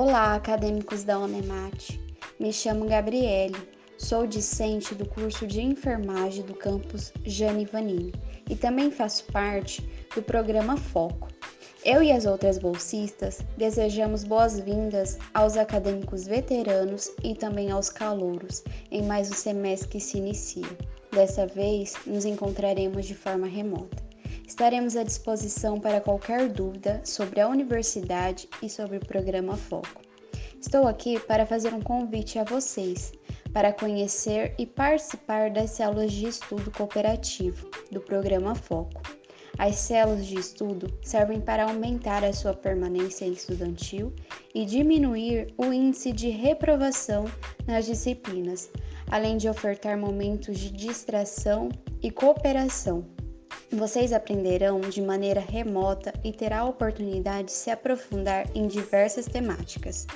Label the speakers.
Speaker 1: Olá, acadêmicos da Unemate. Me chamo Gabriele, sou discente do curso de enfermagem do campus Jane Vanini e também faço parte do programa Foco. Eu e as outras bolsistas desejamos boas-vindas aos acadêmicos veteranos e também aos calouros em mais um semestre que se inicia. Dessa vez, nos encontraremos de forma remota. Estaremos à disposição para qualquer dúvida sobre a universidade e sobre o programa Foco. Estou aqui para fazer um convite a vocês para conhecer e participar das células de estudo cooperativo do programa Foco. As células de estudo servem para aumentar a sua permanência estudantil e diminuir o índice de reprovação nas disciplinas, além de ofertar momentos de distração e cooperação vocês aprenderão de maneira remota e terá a oportunidade de se aprofundar em diversas temáticas.